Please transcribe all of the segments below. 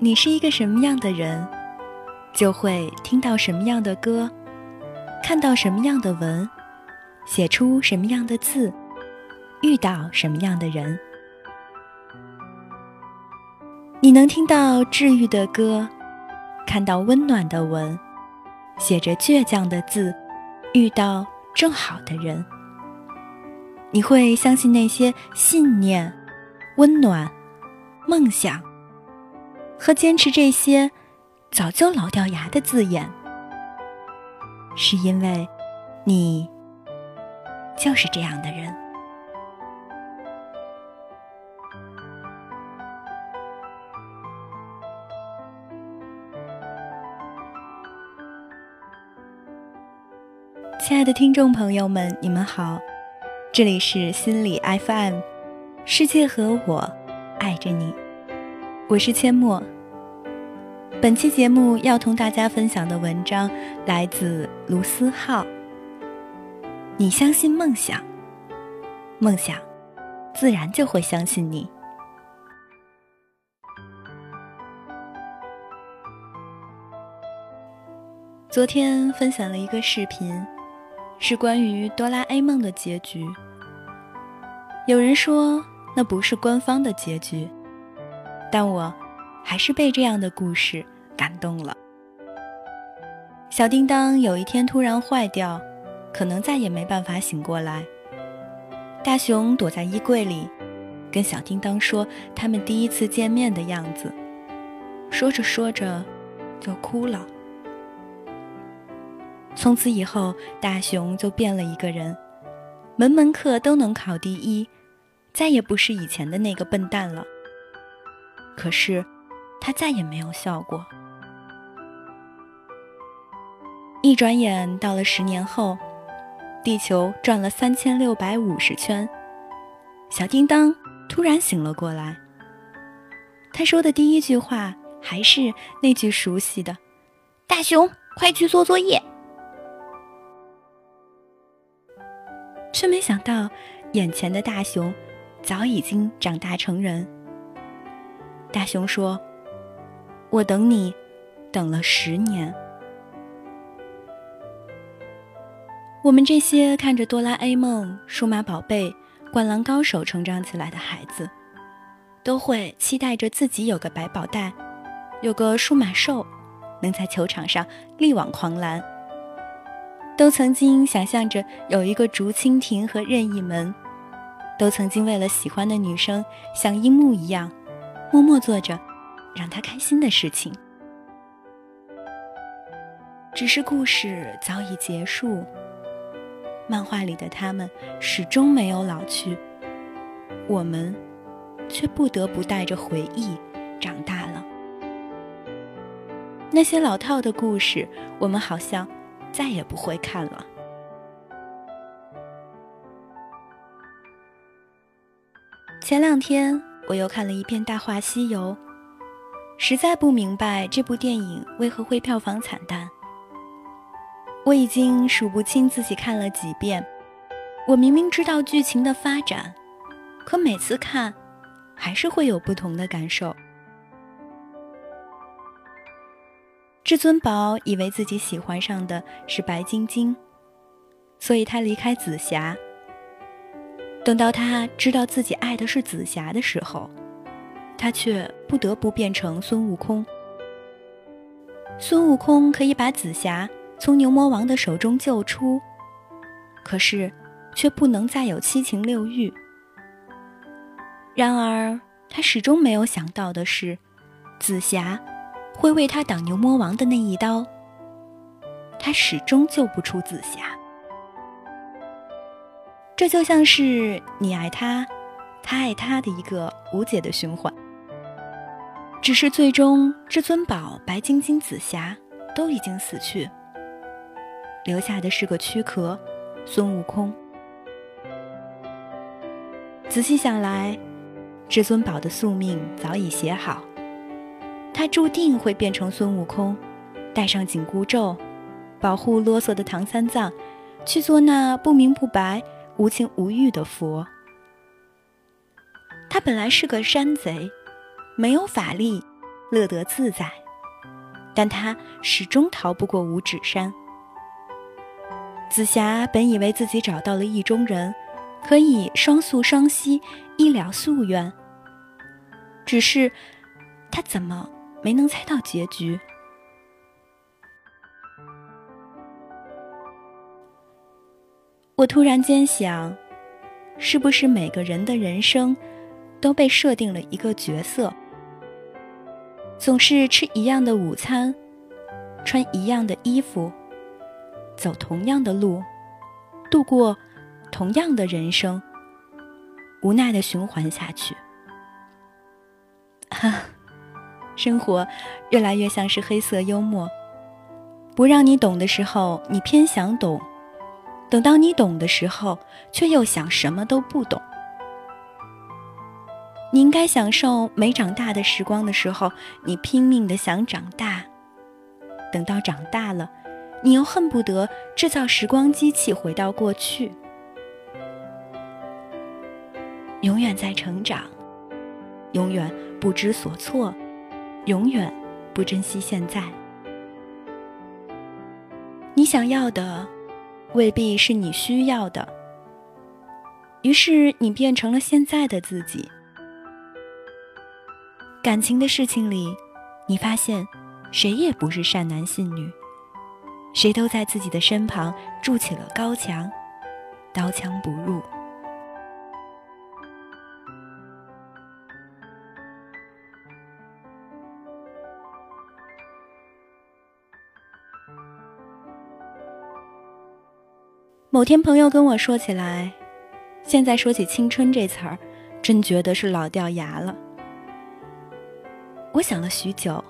你是一个什么样的人，就会听到什么样的歌，看到什么样的文，写出什么样的字，遇到什么样的人。你能听到治愈的歌，看到温暖的文，写着倔强的字，遇到正好的人。你会相信那些信念、温暖、梦想和坚持这些早就老掉牙的字眼，是因为你就是这样的人。亲爱的听众朋友们，你们好。这里是心理 FM，世界和我爱着你，我是阡陌。本期节目要同大家分享的文章来自卢思浩。你相信梦想，梦想自然就会相信你。昨天分享了一个视频。是关于哆啦 A 梦的结局。有人说那不是官方的结局，但我还是被这样的故事感动了。小叮当有一天突然坏掉，可能再也没办法醒过来。大雄躲在衣柜里，跟小叮当说他们第一次见面的样子，说着说着就哭了。从此以后，大雄就变了一个人，门门课都能考第一，再也不是以前的那个笨蛋了。可是，他再也没有笑过。一转眼到了十年后，地球转了三千六百五十圈，小叮当突然醒了过来。他说的第一句话还是那句熟悉的：“大雄，快去做作业。”却没想到，眼前的大熊早已经长大成人。大熊说：“我等你，等了十年。”我们这些看着《哆啦 A 梦》《数码宝贝》《灌篮高手》成长起来的孩子，都会期待着自己有个百宝袋，有个数码兽，能在球场上力挽狂澜。都曾经想象着有一个竹蜻蜓和任意门，都曾经为了喜欢的女生像樱木一样，默默做着让她开心的事情。只是故事早已结束，漫画里的他们始终没有老去，我们却不得不带着回忆长大了。那些老套的故事，我们好像。再也不会看了。前两天我又看了一遍《大话西游》，实在不明白这部电影为何会票房惨淡。我已经数不清自己看了几遍，我明明知道剧情的发展，可每次看，还是会有不同的感受。至尊宝以为自己喜欢上的是白晶晶，所以他离开紫霞。等到他知道自己爱的是紫霞的时候，他却不得不变成孙悟空。孙悟空可以把紫霞从牛魔王的手中救出，可是却不能再有七情六欲。然而，他始终没有想到的是，紫霞。会为他挡牛魔王的那一刀，他始终救不出紫霞。这就像是你爱他，他爱他的一个无解的循环。只是最终，至尊宝、白晶晶、紫霞都已经死去，留下的是个躯壳——孙悟空。仔细想来，至尊宝的宿命早已写好。他注定会变成孙悟空，戴上紧箍咒，保护啰嗦的唐三藏，去做那不明不白、无情无欲的佛。他本来是个山贼，没有法力，乐得自在，但他始终逃不过五指山。紫霞本以为自己找到了意中人，可以双宿双栖，一了夙愿。只是，他怎么没能猜到结局？我突然间想，是不是每个人的人生都被设定了一个角色？总是吃一样的午餐，穿一样的衣服，走同样的路，度过同样的人生，无奈的循环下去。哈，生活越来越像是黑色幽默，不让你懂的时候，你偏想懂。等到你懂的时候，却又想什么都不懂。你应该享受没长大的时光的时候，你拼命的想长大；等到长大了，你又恨不得制造时光机器回到过去。永远在成长，永远不知所措，永远不珍惜现在。你想要的。未必是你需要的，于是你变成了现在的自己。感情的事情里，你发现谁也不是善男信女，谁都在自己的身旁筑起了高墙，刀枪不入。某天，朋友跟我说起来，现在说起青春这词儿，真觉得是老掉牙了。我想了许久，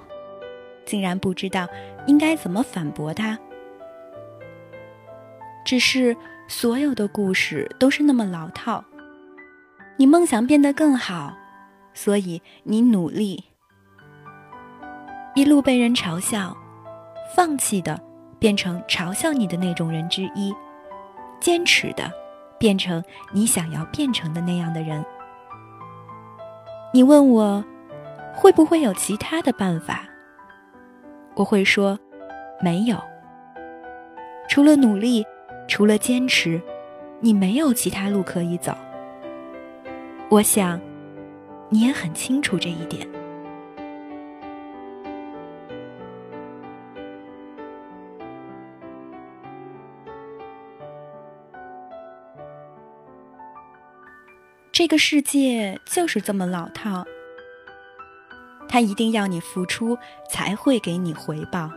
竟然不知道应该怎么反驳他。只是所有的故事都是那么老套。你梦想变得更好，所以你努力，一路被人嘲笑，放弃的变成嘲笑你的那种人之一。坚持的，变成你想要变成的那样的人。你问我，会不会有其他的办法？我会说，没有。除了努力，除了坚持，你没有其他路可以走。我想，你也很清楚这一点。这个世界就是这么老套，他一定要你付出才会给你回报，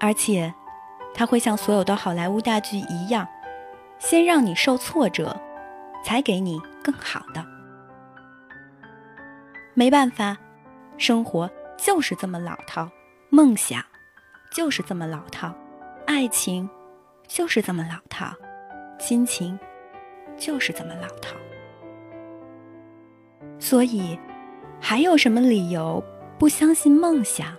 而且他会像所有的好莱坞大剧一样，先让你受挫折，才给你更好的。没办法，生活就是这么老套，梦想就是这么老套，爱情就是这么老套，亲情。就是这么老套，所以还有什么理由不相信梦想？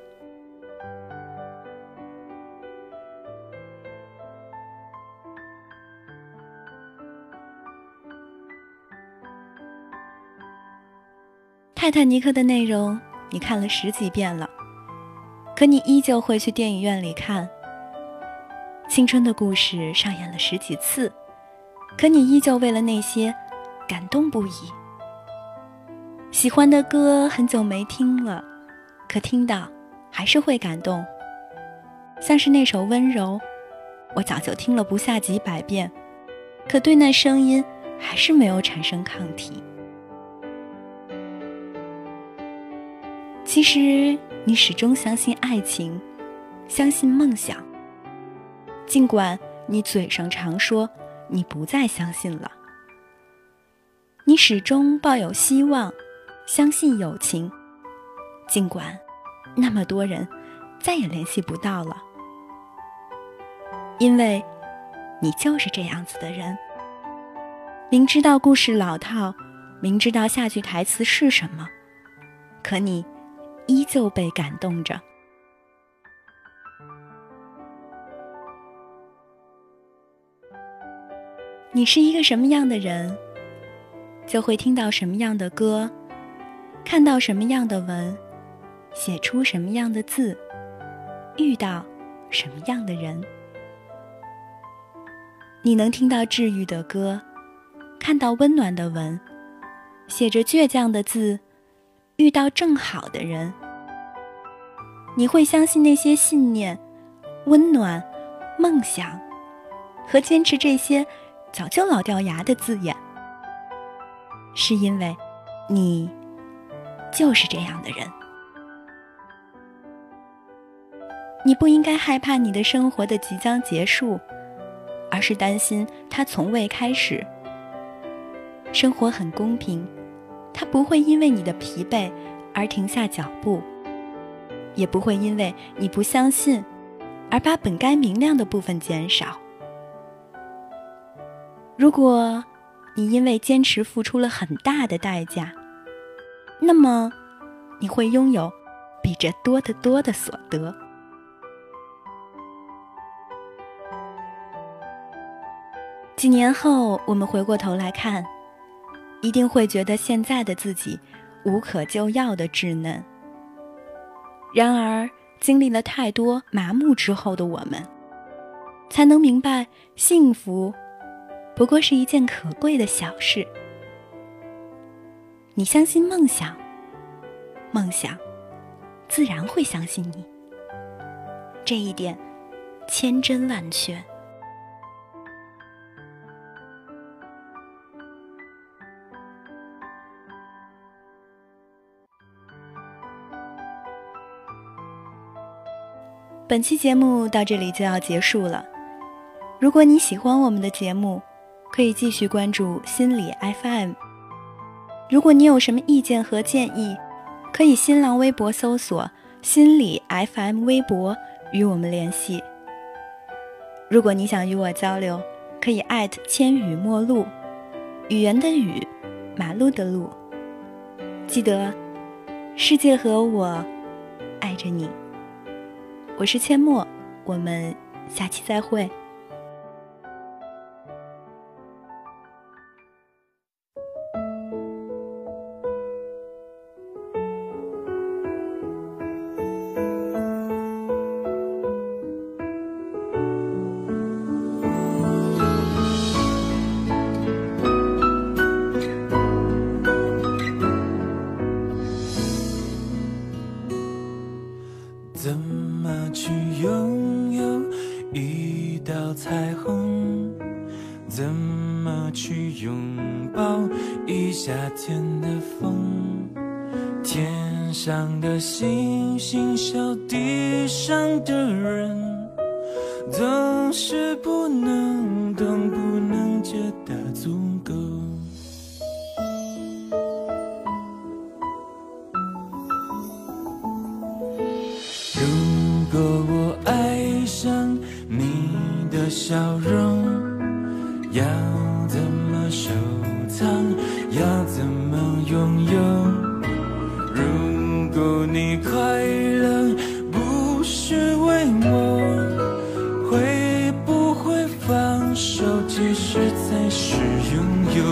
泰坦尼克的内容你看了十几遍了，可你依旧会去电影院里看。青春的故事上演了十几次。可你依旧为了那些感动不已。喜欢的歌很久没听了，可听到还是会感动。像是那首《温柔》，我早就听了不下几百遍，可对那声音还是没有产生抗体。其实你始终相信爱情，相信梦想，尽管你嘴上常说。你不再相信了，你始终抱有希望，相信友情，尽管那么多人再也联系不到了，因为你就是这样子的人。明知道故事老套，明知道下句台词是什么，可你依旧被感动着。你是一个什么样的人，就会听到什么样的歌，看到什么样的文，写出什么样的字，遇到什么样的人。你能听到治愈的歌，看到温暖的文，写着倔强的字，遇到正好的人。你会相信那些信念、温暖、梦想和坚持这些早就老掉牙的字眼，是因为你就是这样的人。你不应该害怕你的生活的即将结束，而是担心它从未开始。生活很公平，它不会因为你的疲惫而停下脚步，也不会因为你不相信而把本该明亮的部分减少。如果你因为坚持付出了很大的代价，那么你会拥有比这多得多的所得。几年后，我们回过头来看，一定会觉得现在的自己无可救药的稚嫩。然而，经历了太多麻木之后的我们，才能明白，幸福不过是一件可贵的小事。你相信梦想，梦想自然会相信你。这一点，千真万确。本期节目到这里就要结束了。如果你喜欢我们的节目，可以继续关注心理 FM。如果你有什么意见和建议，可以新浪微博搜索“心理 FM” 微博与我们联系。如果你想与我交流，可以艾特千语陌路，语言的语，马路的路。记得，世界和我爱着你。我是阡陌，我们下期再会。怎么去拥有一道彩虹？怎么去拥抱一夏天的风？天上的星星笑地上的人总是不能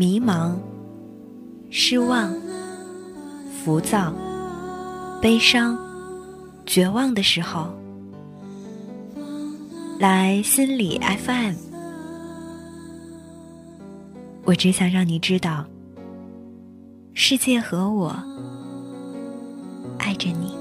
迷茫、失望、浮躁、悲伤、绝望的时候，来心理 FM，我只想让你知道。世界和我爱着你。